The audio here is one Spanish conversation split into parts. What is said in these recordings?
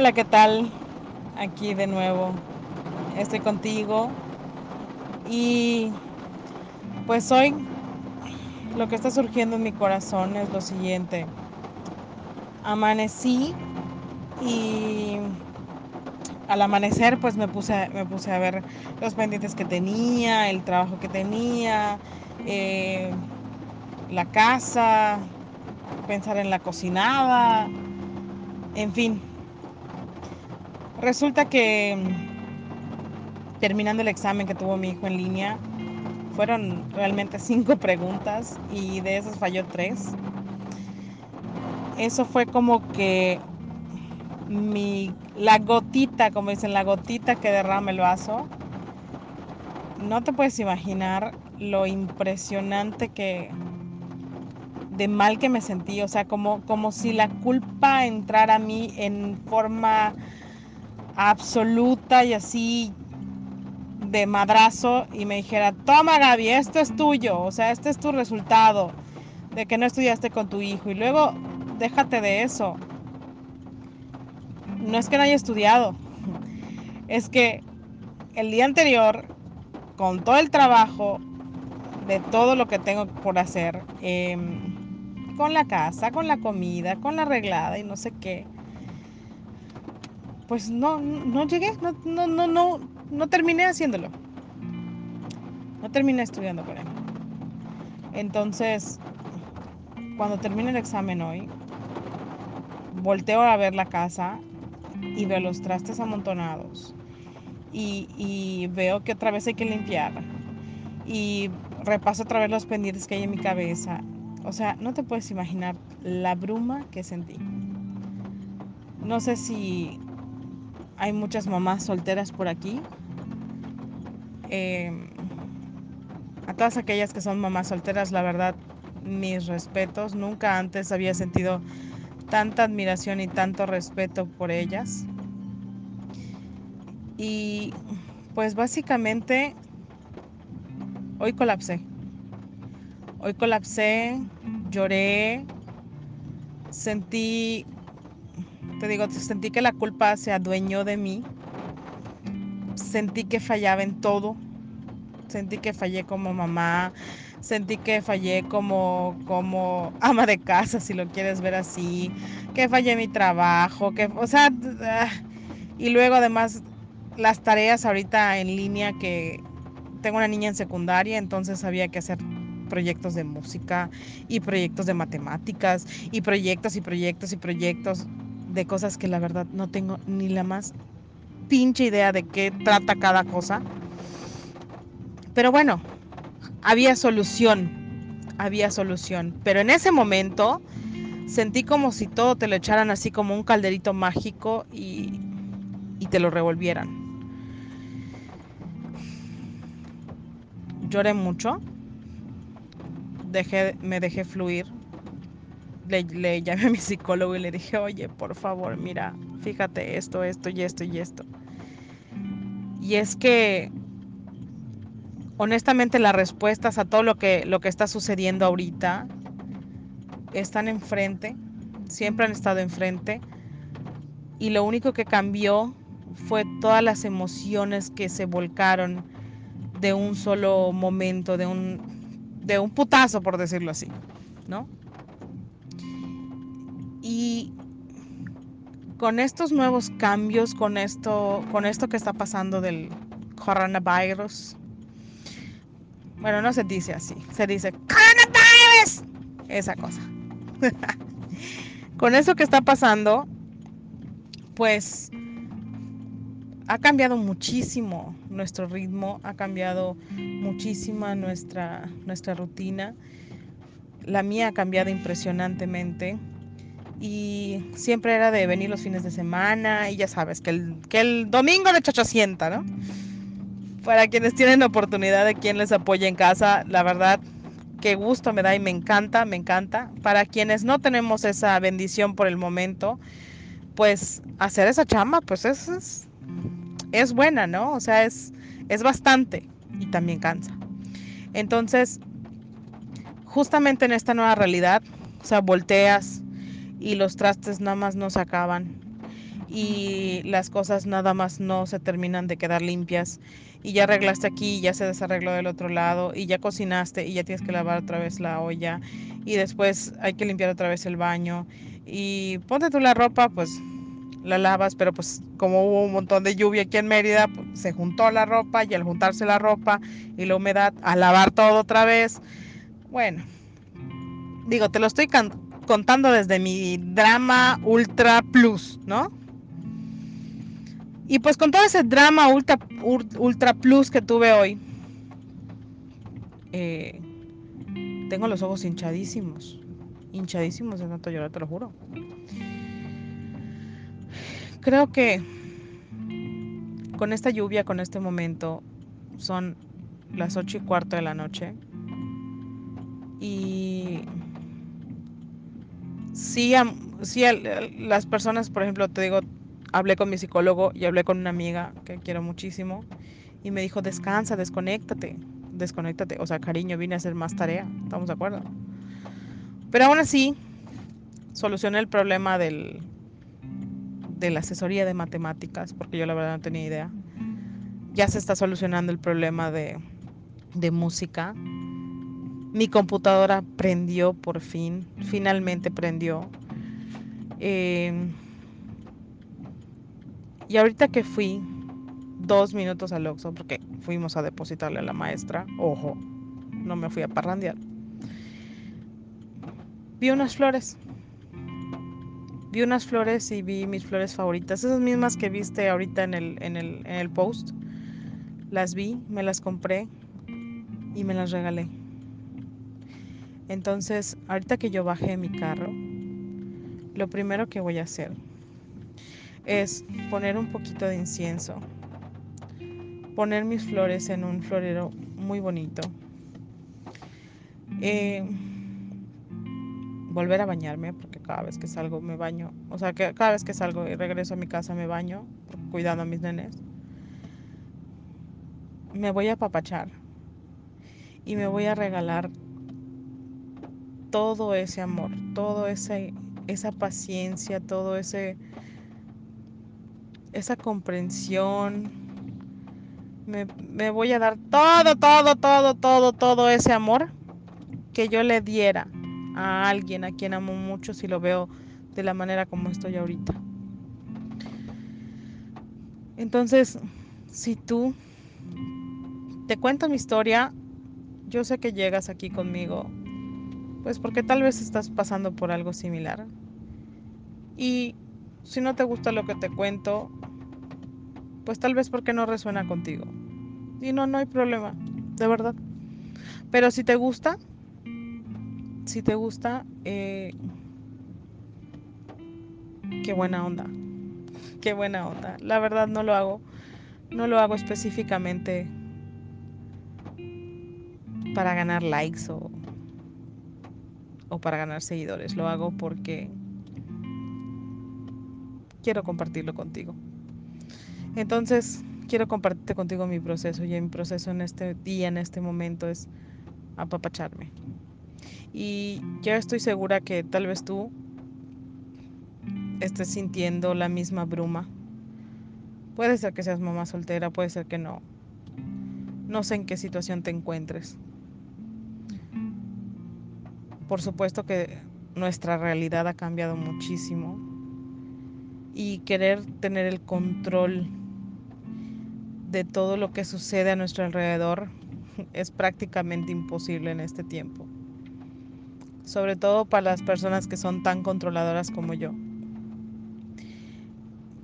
Hola, ¿qué tal? Aquí de nuevo. Estoy contigo. Y pues hoy lo que está surgiendo en mi corazón es lo siguiente. Amanecí y al amanecer pues me puse, me puse a ver los pendientes que tenía, el trabajo que tenía, eh, la casa, pensar en la cocinada, en fin. Resulta que terminando el examen que tuvo mi hijo en línea, fueron realmente cinco preguntas y de esas falló tres. Eso fue como que mi, la gotita, como dicen, la gotita que derrama el vaso. No te puedes imaginar lo impresionante que, de mal que me sentí, o sea, como, como si la culpa entrara a mí en forma absoluta y así de madrazo y me dijera, toma Gaby, esto es tuyo, o sea, este es tu resultado de que no estudiaste con tu hijo y luego déjate de eso. No es que no haya estudiado, es que el día anterior, con todo el trabajo de todo lo que tengo por hacer, eh, con la casa, con la comida, con la arreglada y no sé qué, pues no, no llegué, no, no, no, no, terminé haciéndolo. No terminé estudiando con él. Entonces, cuando termine el examen hoy, volteo a ver la casa y veo los trastes amontonados. Y, y, veo que otra vez hay que limpiar. Y repaso otra vez los pendientes que hay en mi cabeza. O sea, no te puedes imaginar la bruma que sentí. No sé si hay muchas mamás solteras por aquí. Eh, a todas aquellas que son mamás solteras, la verdad, mis respetos. Nunca antes había sentido tanta admiración y tanto respeto por ellas. Y pues básicamente hoy colapsé. Hoy colapsé, lloré, sentí te digo, sentí que la culpa se adueñó de mí. Sentí que fallaba en todo. Sentí que fallé como mamá. Sentí que fallé como, como ama de casa, si lo quieres ver así. Que fallé mi trabajo. Que, o sea, y luego además las tareas ahorita en línea que tengo una niña en secundaria, entonces había que hacer proyectos de música y proyectos de matemáticas y proyectos y proyectos y proyectos de cosas que la verdad no tengo ni la más pinche idea de qué trata cada cosa. Pero bueno, había solución, había solución. Pero en ese momento sentí como si todo te lo echaran así como un calderito mágico y, y te lo revolvieran. Lloré mucho, dejé, me dejé fluir le, llamé a mi psicólogo y le dije, oye, por favor, mira, fíjate esto, esto y esto y esto. Y es que, honestamente, las respuestas a todo lo que, lo que está sucediendo ahorita están enfrente, siempre han estado enfrente. Y lo único que cambió fue todas las emociones que se volcaron de un solo momento, de un, de un putazo, por decirlo así, ¿no? Y con estos nuevos cambios, con esto, con esto que está pasando del coronavirus, bueno, no se dice así, se dice coronavirus, esa cosa. con eso que está pasando, pues ha cambiado muchísimo nuestro ritmo, ha cambiado muchísima nuestra, nuestra rutina. La mía ha cambiado impresionantemente y siempre era de venir los fines de semana y ya sabes, que el, que el domingo de chachacienta, ¿no? Para quienes tienen oportunidad de quien les apoye en casa, la verdad, qué gusto me da y me encanta, me encanta. Para quienes no tenemos esa bendición por el momento, pues hacer esa chamba, pues es, es, es buena, ¿no? O sea, es, es bastante y también cansa. Entonces, justamente en esta nueva realidad, o sea, volteas, y los trastes nada más no se acaban. y las cosas nada más no se terminan de quedar limpias. Y ya arreglaste aquí ya se desarregló del otro lado y ya cocinaste y ya tienes que lavar otra vez la olla. Y después hay que limpiar otra vez el baño. Y ponte tú la ropa pues la lavas pero pues como hubo un montón de lluvia aquí en Mérida pues, se juntó la ropa y al juntarse la ropa y la humedad a lavar todo otra vez. Bueno digo te lo estoy contando desde mi drama ultra plus no y pues con todo ese drama ultra, ultra plus que tuve hoy, eh, tengo los ojos hinchadísimos. Hinchadísimos de tanto llorar, te lo juro. Creo que con esta lluvia, con este momento, son las ocho y cuarto de la noche. Y sí, sí las personas, por ejemplo, te digo, hablé con mi psicólogo y hablé con una amiga que quiero muchísimo y me dijo, descansa, desconéctate, desconéctate. O sea, cariño, vine a hacer más tarea, ¿estamos de acuerdo? Pero aún así, solucioné el problema del, de la asesoría de matemáticas, porque yo la verdad no tenía idea. Ya se está solucionando el problema de, de música. Mi computadora prendió por fin, finalmente prendió. Eh, y ahorita que fui dos minutos al Oxxo, porque fuimos a depositarle a la maestra, ojo, no me fui a parrandear, vi unas flores. Vi unas flores y vi mis flores favoritas, esas mismas que viste ahorita en el, en el, en el post. Las vi, me las compré y me las regalé. Entonces, ahorita que yo bajé mi carro, lo primero que voy a hacer es poner un poquito de incienso, poner mis flores en un florero muy bonito, eh, volver a bañarme, porque cada vez que salgo me baño, o sea, que cada vez que salgo y regreso a mi casa me baño, cuidando a mis nenes, me voy a apapachar y me voy a regalar todo ese amor, ese esa paciencia, todo ese esa comprensión. Me, voy a dar todo, todo, todo, todo, todo ese amor que yo le diera a alguien a quien amo mucho si lo veo de la manera como estoy ahorita. Entonces, si tú te cuento mi historia, yo sé que llegas aquí conmigo, pues porque tal vez estás pasando por algo similar. Y si no te gusta lo que te cuento, pues tal vez porque no resuena contigo. Y no, no hay problema, de verdad. Pero si te gusta, si te gusta, eh, qué buena onda. Qué buena onda. La verdad no lo hago. No lo hago específicamente para ganar likes o, o para ganar seguidores. Lo hago porque quiero compartirlo contigo. Entonces, quiero compartirte contigo mi proceso y mi proceso en este día, en este momento es apapacharme. Y yo estoy segura que tal vez tú estés sintiendo la misma bruma. Puede ser que seas mamá soltera, puede ser que no. No sé en qué situación te encuentres. Por supuesto que nuestra realidad ha cambiado muchísimo y querer tener el control de todo lo que sucede a nuestro alrededor es prácticamente imposible en este tiempo. Sobre todo para las personas que son tan controladoras como yo.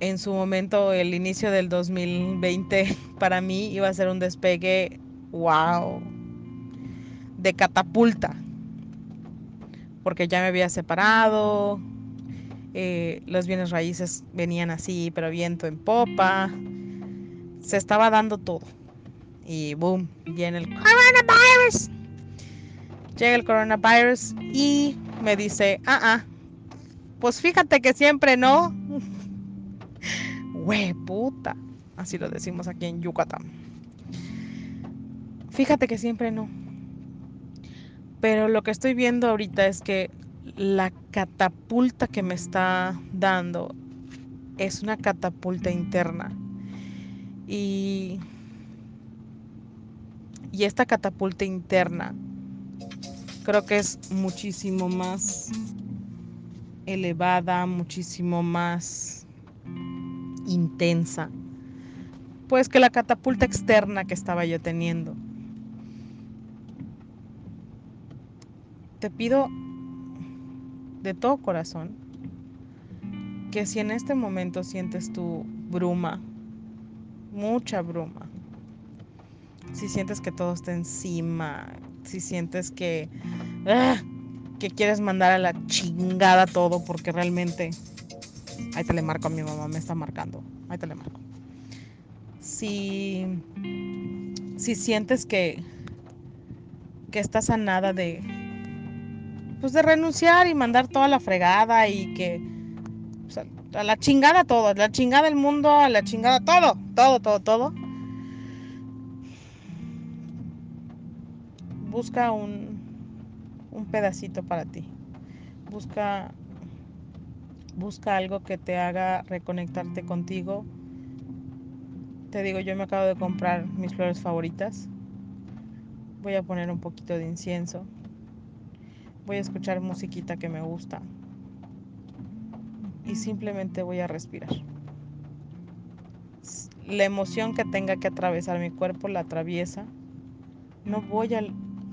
En su momento, el inicio del 2020 para mí iba a ser un despegue, wow, de catapulta. Porque ya me había separado, eh, los bienes raíces venían así, pero viento en popa se estaba dando todo. Y boom, viene el coronavirus. Llega el coronavirus y me dice, ah, ah, pues fíjate que siempre no. Hue puta. Así lo decimos aquí en Yucatán. Fíjate que siempre no. Pero lo que estoy viendo ahorita es que la catapulta que me está dando es una catapulta interna. Y, y esta catapulta interna creo que es muchísimo más elevada, muchísimo más intensa, pues que la catapulta externa que estaba yo teniendo. Te pido de todo corazón que si en este momento sientes tu bruma, mucha bruma, si sientes que todo está encima, si sientes que, ¡ah! que quieres mandar a la chingada todo porque realmente... Ahí te le marco a mi mamá, me está marcando. Ahí te le marco. Si, si sientes que, que estás a nada de, pues de renunciar y mandar toda la fregada y que a la chingada todo, a la chingada el mundo, a la chingada todo, todo, todo, todo. Busca un, un pedacito para ti. Busca busca algo que te haga reconectarte contigo. Te digo, yo me acabo de comprar mis flores favoritas. Voy a poner un poquito de incienso. Voy a escuchar musiquita que me gusta. Y simplemente voy a respirar. La emoción que tenga que atravesar mi cuerpo la atraviesa. No voy a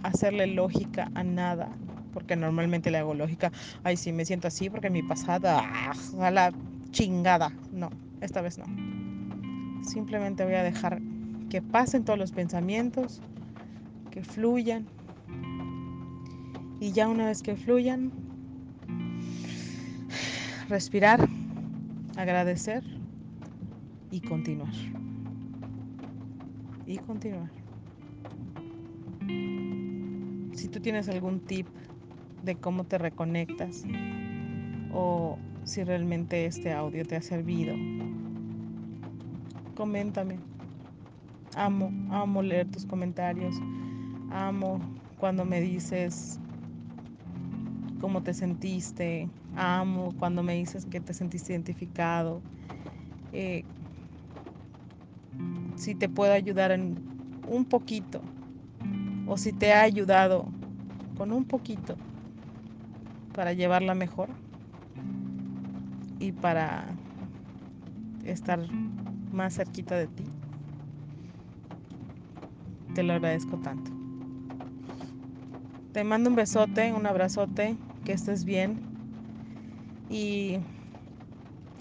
hacerle lógica a nada porque normalmente le hago lógica, ay, sí, me siento así porque mi pasada, ah, a la chingada. No, esta vez no. Simplemente voy a dejar que pasen todos los pensamientos, que fluyan. Y ya una vez que fluyan, respirar, agradecer y continuar. Y continuar. Si tú tienes algún tip de cómo te reconectas o si realmente este audio te ha servido. Coméntame. Amo, amo leer tus comentarios. Amo cuando me dices cómo te sentiste. Amo cuando me dices que te sentiste identificado. Eh, si te puedo ayudar en un poquito o si te ha ayudado con un poquito para llevarla mejor y para estar más cerquita de ti. Te lo agradezco tanto. Te mando un besote, un abrazote, que estés bien y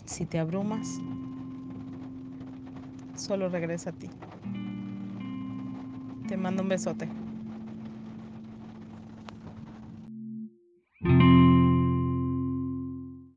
si te abrumas, solo regresa a ti. Te mando un besote.